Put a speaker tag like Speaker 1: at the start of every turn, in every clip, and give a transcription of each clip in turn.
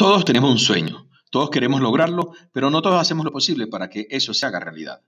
Speaker 1: Todos tenemos un sueño, todos queremos lograrlo, pero no todos hacemos lo posible para que eso se haga realidad.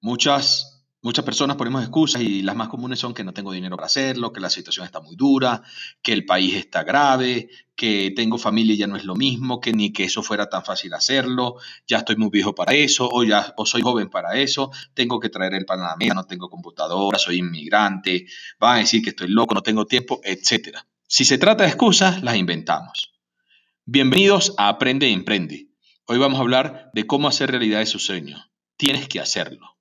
Speaker 1: Muchas, muchas personas ponemos excusas y las más comunes son que no tengo dinero para hacerlo, que la situación está muy dura, que el país está grave, que tengo familia y ya no es lo mismo, que ni que eso fuera tan fácil hacerlo, ya estoy muy viejo para eso, o ya o soy joven para eso, tengo que traer el pan a la mesa, no tengo computadora, soy inmigrante, van a decir que estoy loco, no tengo tiempo, etc. Si se trata de excusas, las inventamos. Bienvenidos a Aprende e Emprende. Hoy vamos a hablar de cómo hacer realidad de su sueño. Tienes que hacerlo.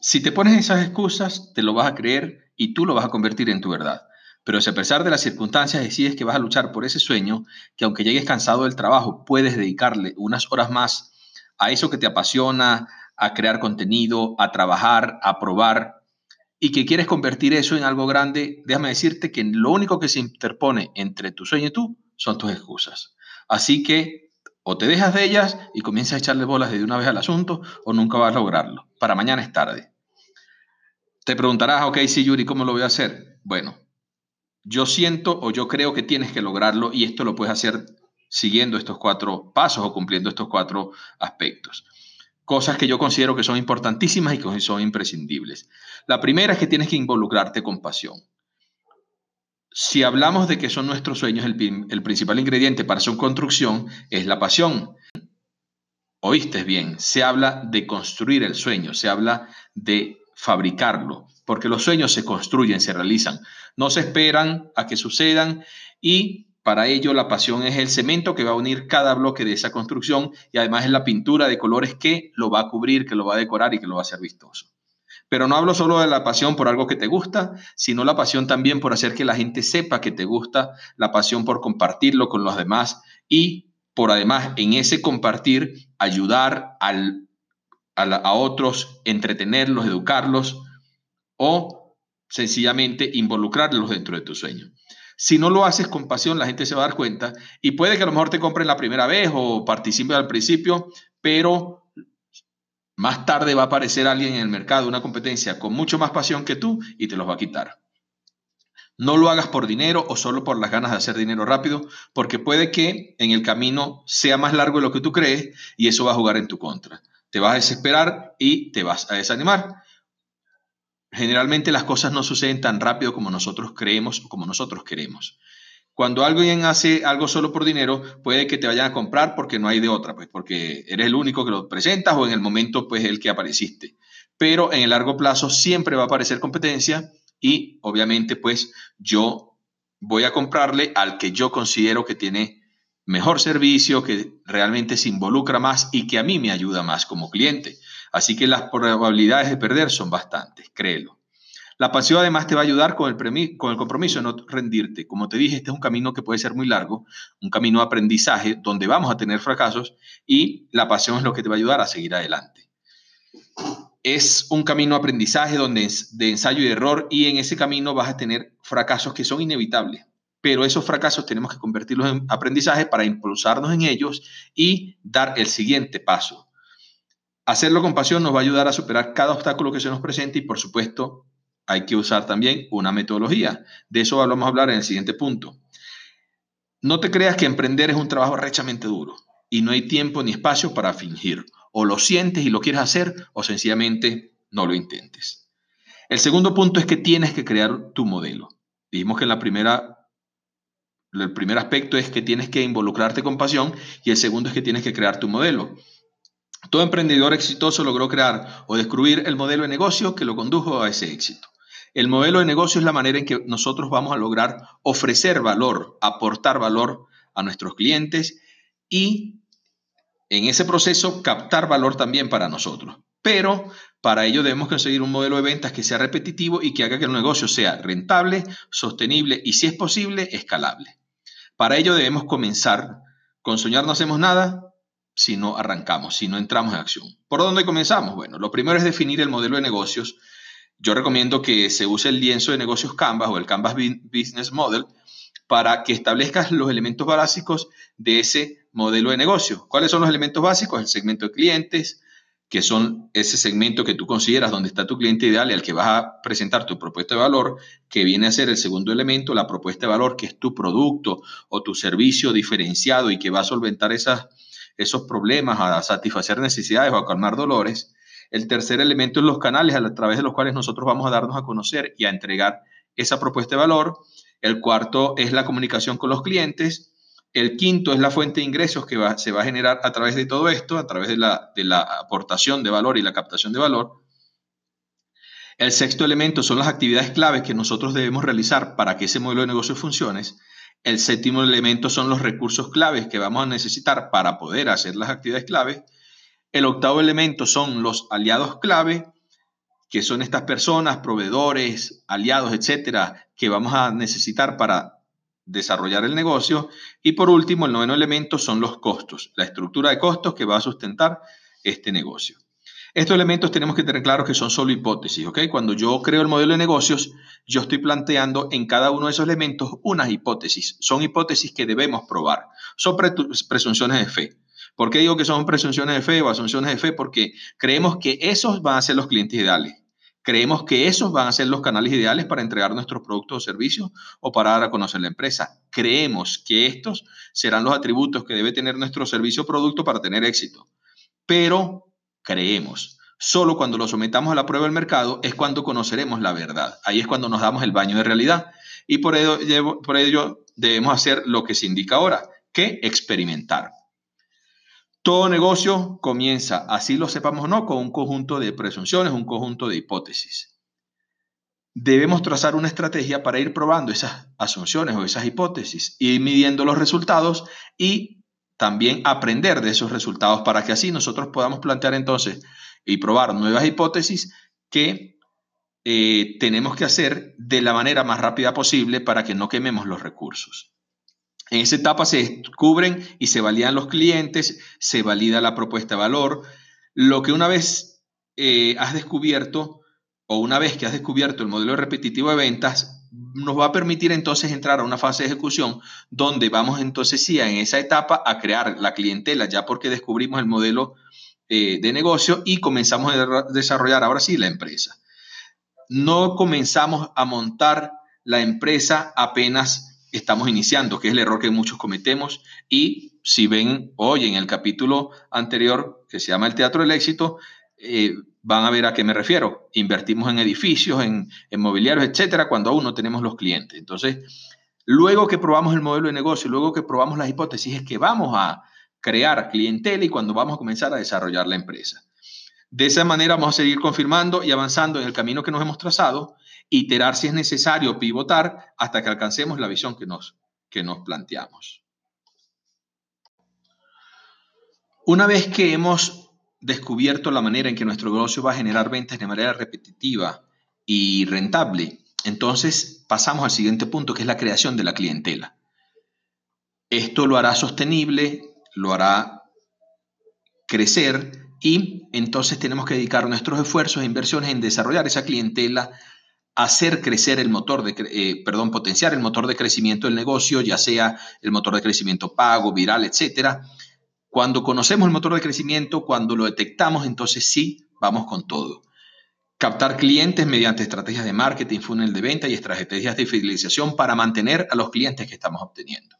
Speaker 1: Si te pones esas excusas, te lo vas a creer y tú lo vas a convertir en tu verdad. Pero si a pesar de las circunstancias decides que vas a luchar por ese sueño, que aunque llegues cansado del trabajo, puedes dedicarle unas horas más a eso que te apasiona, a crear contenido, a trabajar, a probar, y que quieres convertir eso en algo grande, déjame decirte que lo único que se interpone entre tu sueño y tú son tus excusas. Así que o te dejas de ellas y comienzas a echarle bolas de una vez al asunto, o nunca vas a lograrlo. Para mañana es tarde. Te preguntarás, ok, sí, Yuri, ¿cómo lo voy a hacer? Bueno, yo siento o yo creo que tienes que lograrlo y esto lo puedes hacer siguiendo estos cuatro pasos o cumpliendo estos cuatro aspectos cosas que yo considero que son importantísimas y que son imprescindibles. La primera es que tienes que involucrarte con pasión. Si hablamos de que son nuestros sueños, el, el principal ingrediente para su construcción es la pasión. Oíste bien, se habla de construir el sueño, se habla de fabricarlo, porque los sueños se construyen, se realizan, no se esperan a que sucedan y para ello, la pasión es el cemento que va a unir cada bloque de esa construcción y además es la pintura de colores que lo va a cubrir, que lo va a decorar y que lo va a hacer vistoso. Pero no hablo solo de la pasión por algo que te gusta, sino la pasión también por hacer que la gente sepa que te gusta, la pasión por compartirlo con los demás y por además en ese compartir ayudar a, a otros, entretenerlos, educarlos o sencillamente involucrarlos dentro de tu sueño. Si no lo haces con pasión, la gente se va a dar cuenta y puede que a lo mejor te compren la primera vez o participen al principio, pero más tarde va a aparecer alguien en el mercado, una competencia con mucho más pasión que tú y te los va a quitar. No lo hagas por dinero o solo por las ganas de hacer dinero rápido, porque puede que en el camino sea más largo de lo que tú crees y eso va a jugar en tu contra. Te vas a desesperar y te vas a desanimar. Generalmente las cosas no suceden tan rápido como nosotros creemos o como nosotros queremos. Cuando alguien hace algo solo por dinero, puede que te vayan a comprar porque no hay de otra, pues porque eres el único que lo presentas o en el momento pues el que apareciste. Pero en el largo plazo siempre va a aparecer competencia y obviamente pues yo voy a comprarle al que yo considero que tiene mejor servicio, que realmente se involucra más y que a mí me ayuda más como cliente. Así que las probabilidades de perder son bastantes, créelo. La pasión además te va a ayudar con el, con el compromiso de no rendirte. Como te dije, este es un camino que puede ser muy largo, un camino de aprendizaje donde vamos a tener fracasos y la pasión es lo que te va a ayudar a seguir adelante. Es un camino de aprendizaje donde de ensayo y error y en ese camino vas a tener fracasos que son inevitables pero esos fracasos tenemos que convertirlos en aprendizaje para impulsarnos en ellos y dar el siguiente paso. Hacerlo con pasión nos va a ayudar a superar cada obstáculo que se nos presente y por supuesto hay que usar también una metodología. De eso vamos a hablar en el siguiente punto. No te creas que emprender es un trabajo rechamente duro y no hay tiempo ni espacio para fingir. O lo sientes y lo quieres hacer o sencillamente no lo intentes. El segundo punto es que tienes que crear tu modelo. Dijimos que en la primera el primer aspecto es que tienes que involucrarte con pasión y el segundo es que tienes que crear tu modelo. Todo emprendedor exitoso logró crear o descubrir el modelo de negocio que lo condujo a ese éxito. El modelo de negocio es la manera en que nosotros vamos a lograr ofrecer valor, aportar valor a nuestros clientes y en ese proceso captar valor también para nosotros. Pero para ello debemos conseguir un modelo de ventas que sea repetitivo y que haga que el negocio sea rentable, sostenible y si es posible, escalable. Para ello debemos comenzar. Con soñar no hacemos nada si no arrancamos, si no entramos en acción. ¿Por dónde comenzamos? Bueno, lo primero es definir el modelo de negocios. Yo recomiendo que se use el lienzo de negocios Canvas o el Canvas Business Model para que establezcas los elementos básicos de ese modelo de negocio. ¿Cuáles son los elementos básicos? El segmento de clientes, que son ese segmento que tú consideras donde está tu cliente ideal y al que vas a presentar tu propuesta de valor, que viene a ser el segundo elemento, la propuesta de valor, que es tu producto o tu servicio diferenciado y que va a solventar esas, esos problemas, a satisfacer necesidades o a calmar dolores. El tercer elemento es los canales a través de los cuales nosotros vamos a darnos a conocer y a entregar esa propuesta de valor. El cuarto es la comunicación con los clientes. El quinto es la fuente de ingresos que se va a generar a través de todo esto, a través de la, de la aportación de valor y la captación de valor. El sexto elemento son las actividades claves que nosotros debemos realizar para que ese modelo de negocio funcione. El séptimo elemento son los recursos claves que vamos a necesitar para poder hacer las actividades claves. El octavo elemento son los aliados clave, que son estas personas, proveedores, aliados, etcétera, que vamos a necesitar para desarrollar el negocio. Y por último, el noveno elemento son los costos, la estructura de costos que va a sustentar este negocio. Estos elementos tenemos que tener claro que son solo hipótesis, ¿ok? Cuando yo creo el modelo de negocios, yo estoy planteando en cada uno de esos elementos unas hipótesis. Son hipótesis que debemos probar. Son presunciones de fe. ¿Por qué digo que son presunciones de fe o asunciones de fe? Porque creemos que esos van a ser los clientes ideales. Creemos que esos van a ser los canales ideales para entregar nuestros productos o servicios o para dar a conocer la empresa. Creemos que estos serán los atributos que debe tener nuestro servicio o producto para tener éxito. Pero creemos. Solo cuando lo sometamos a la prueba del mercado es cuando conoceremos la verdad. Ahí es cuando nos damos el baño de realidad. Y por ello, por ello debemos hacer lo que se indica ahora, que experimentar. Todo negocio comienza, así lo sepamos o no, con un conjunto de presunciones, un conjunto de hipótesis. Debemos trazar una estrategia para ir probando esas asunciones o esas hipótesis, ir midiendo los resultados y también aprender de esos resultados para que así nosotros podamos plantear entonces y probar nuevas hipótesis que eh, tenemos que hacer de la manera más rápida posible para que no quememos los recursos. En esa etapa se descubren y se validan los clientes, se valida la propuesta de valor. Lo que una vez eh, has descubierto o una vez que has descubierto el modelo repetitivo de ventas, nos va a permitir entonces entrar a una fase de ejecución donde vamos entonces sí en esa etapa a crear la clientela ya porque descubrimos el modelo eh, de negocio y comenzamos a desarrollar ahora sí la empresa. No comenzamos a montar la empresa apenas estamos iniciando, que es el error que muchos cometemos. Y si ven hoy en el capítulo anterior, que se llama El Teatro del Éxito, eh, van a ver a qué me refiero. Invertimos en edificios, en, en mobiliarios, etcétera, cuando aún no tenemos los clientes. Entonces, luego que probamos el modelo de negocio, luego que probamos las hipótesis, es que vamos a crear clientela y cuando vamos a comenzar a desarrollar la empresa. De esa manera vamos a seguir confirmando y avanzando en el camino que nos hemos trazado iterar si es necesario, pivotar hasta que alcancemos la visión que nos, que nos planteamos. Una vez que hemos descubierto la manera en que nuestro negocio va a generar ventas de manera repetitiva y rentable, entonces pasamos al siguiente punto, que es la creación de la clientela. Esto lo hará sostenible, lo hará crecer y entonces tenemos que dedicar nuestros esfuerzos e inversiones en desarrollar esa clientela hacer crecer el motor de, eh, perdón, potenciar el motor de crecimiento del negocio, ya sea el motor de crecimiento pago, viral, etcétera. Cuando conocemos el motor de crecimiento, cuando lo detectamos, entonces sí, vamos con todo. Captar clientes mediante estrategias de marketing, funnel de venta y estrategias de fidelización para mantener a los clientes que estamos obteniendo.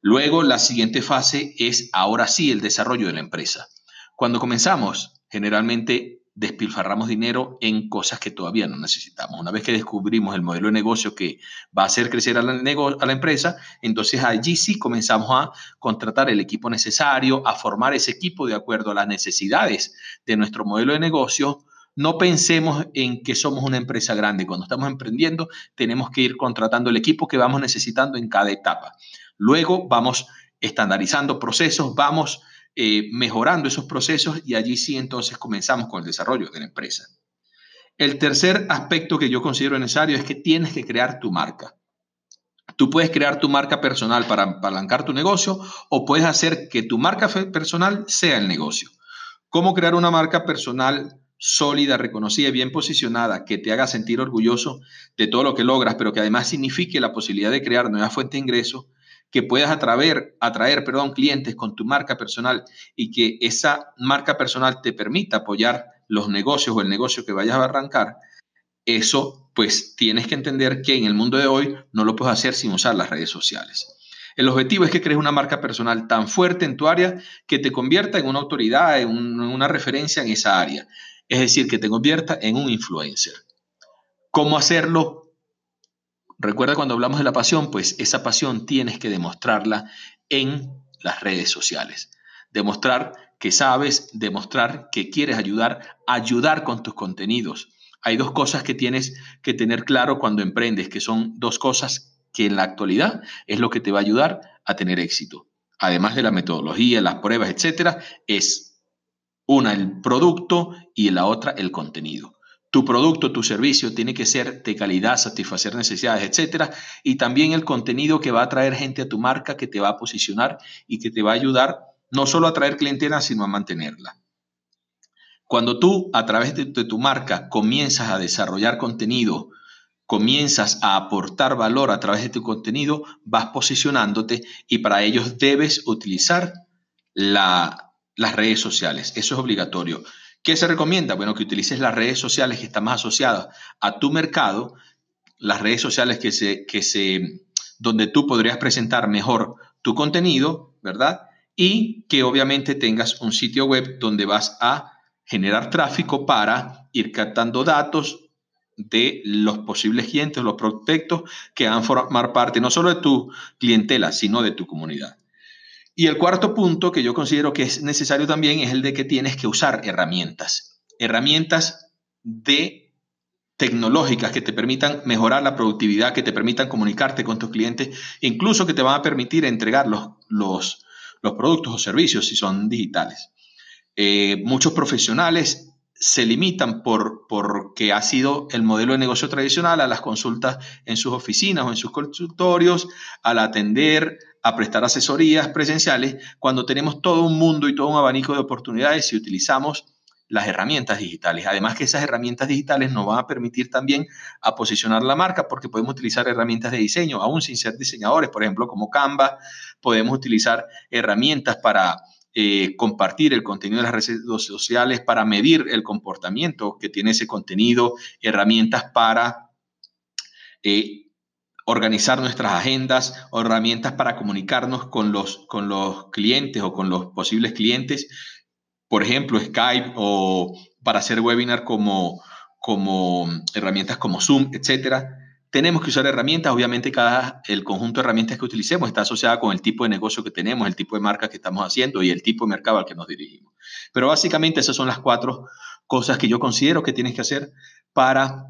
Speaker 1: Luego, la siguiente fase es ahora sí el desarrollo de la empresa. Cuando comenzamos, generalmente despilfarramos dinero en cosas que todavía no necesitamos. Una vez que descubrimos el modelo de negocio que va a hacer crecer a la, empresa, entonces allí sí comenzamos a contratar el equipo necesario, a formar ese equipo de acuerdo a las necesidades de nuestro modelo de negocio. No pensemos en que somos una empresa grande. Cuando estamos emprendiendo, tenemos que ir contratando el equipo que vamos necesitando en cada etapa. Luego vamos estandarizando procesos, vamos eh, mejorando esos procesos y allí sí entonces comenzamos con el desarrollo de la empresa. El tercer aspecto que yo considero necesario es que tienes que crear tu marca. Tú puedes crear tu marca personal para apalancar tu negocio o puedes hacer que tu marca personal sea el negocio. ¿Cómo crear una marca personal sólida, reconocida y bien posicionada que te haga sentir orgulloso de todo lo que logras, pero que además signifique la posibilidad de crear nuevas fuentes de ingresos que puedas atraer, atraer perdón, clientes con tu marca personal y que esa marca personal te permita apoyar los negocios o el negocio que vayas a arrancar, eso pues tienes que entender que en el mundo de hoy no lo puedes hacer sin usar las redes sociales. El objetivo es que crees una marca personal tan fuerte en tu área que te convierta en una autoridad, en, una referencia en esa área. Es decir, que te convierta en un influencer. ¿Cómo hacerlo? Recuerda cuando hablamos de la pasión, pues esa pasión tienes que demostrarla en las redes sociales. Demostrar que sabes, demostrar que quieres ayudar, ayudar con tus contenidos. Hay dos cosas que tienes que tener claro cuando emprendes, que son dos cosas que en la actualidad es lo que te va a ayudar a tener éxito. Además de la metodología, las pruebas, etcétera, es una el producto y la otra el contenido. Tu producto, tu servicio tiene que ser de calidad, satisfacer necesidades, etcétera, y también el contenido que va a traer gente a tu marca, que te va a posicionar y que te va a ayudar no solo a traer clientela, sino a mantenerla. Cuando tú a través de, de tu marca comienzas a desarrollar contenido, comienzas a aportar valor a través de tu contenido, vas posicionándote y para ello debes utilizar las redes sociales. Eso es obligatorio. ¿Qué se recomienda? Bueno, que utilices las redes sociales que están más asociadas a tu mercado, las redes sociales que se, que se, donde tú podrías presentar mejor tu contenido, ¿verdad? Y que obviamente tengas un sitio web donde vas a generar tráfico para ir captando datos, de los posibles clientes, los prospectos que van a formar parte no solo de tu clientela, sino de tu comunidad. Y el cuarto punto que yo considero que es necesario también es el de que tienes que usar herramientas, herramientas de tecnológicas que te permitan mejorar la productividad, que te permitan comunicarte con tus clientes, incluso que te van a permitir entregar los, los, productos o servicios si son digitales. Eh, muchos profesionales se limitan por porque ha sido el modelo de negocio tradicional a las consultas en sus oficinas o en sus consultorios, al atender, a prestar asesorías presenciales, cuando tenemos todo un mundo y todo un abanico de oportunidades si utilizamos las herramientas digitales. Además que esas herramientas digitales nos van a permitir también a posicionar la marca porque podemos utilizar herramientas de diseño, aún sin ser diseñadores, por ejemplo, como Canva, podemos utilizar herramientas para eh, compartir el contenido de las redes sociales para medir el comportamiento que tiene ese contenido, herramientas para eh, organizar nuestras agendas, herramientas para comunicarnos con los, con los clientes o con los posibles clientes, por ejemplo, Skype o para hacer webinar como, como herramientas como Zoom, etcétera tenemos que usar herramientas, obviamente cada el conjunto de herramientas que utilicemos está asociada con el tipo de negocio que tenemos, el tipo de marca que estamos haciendo y el tipo de mercado al que nos dirigimos. Pero básicamente esas son las cuatro cosas que yo considero que tienes que hacer para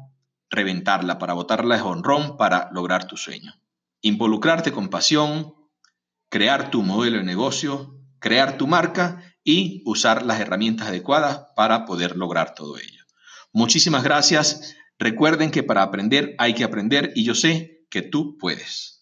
Speaker 1: reventarla, para botarla de honrón, para lograr tu sueño. Involucrarte con pasión, crear tu modelo de negocio, crear tu marca y usar las herramientas adecuadas para poder lograr todo ello. Muchísimas gracias. Recuerden que para aprender hay que aprender y yo sé que tú puedes.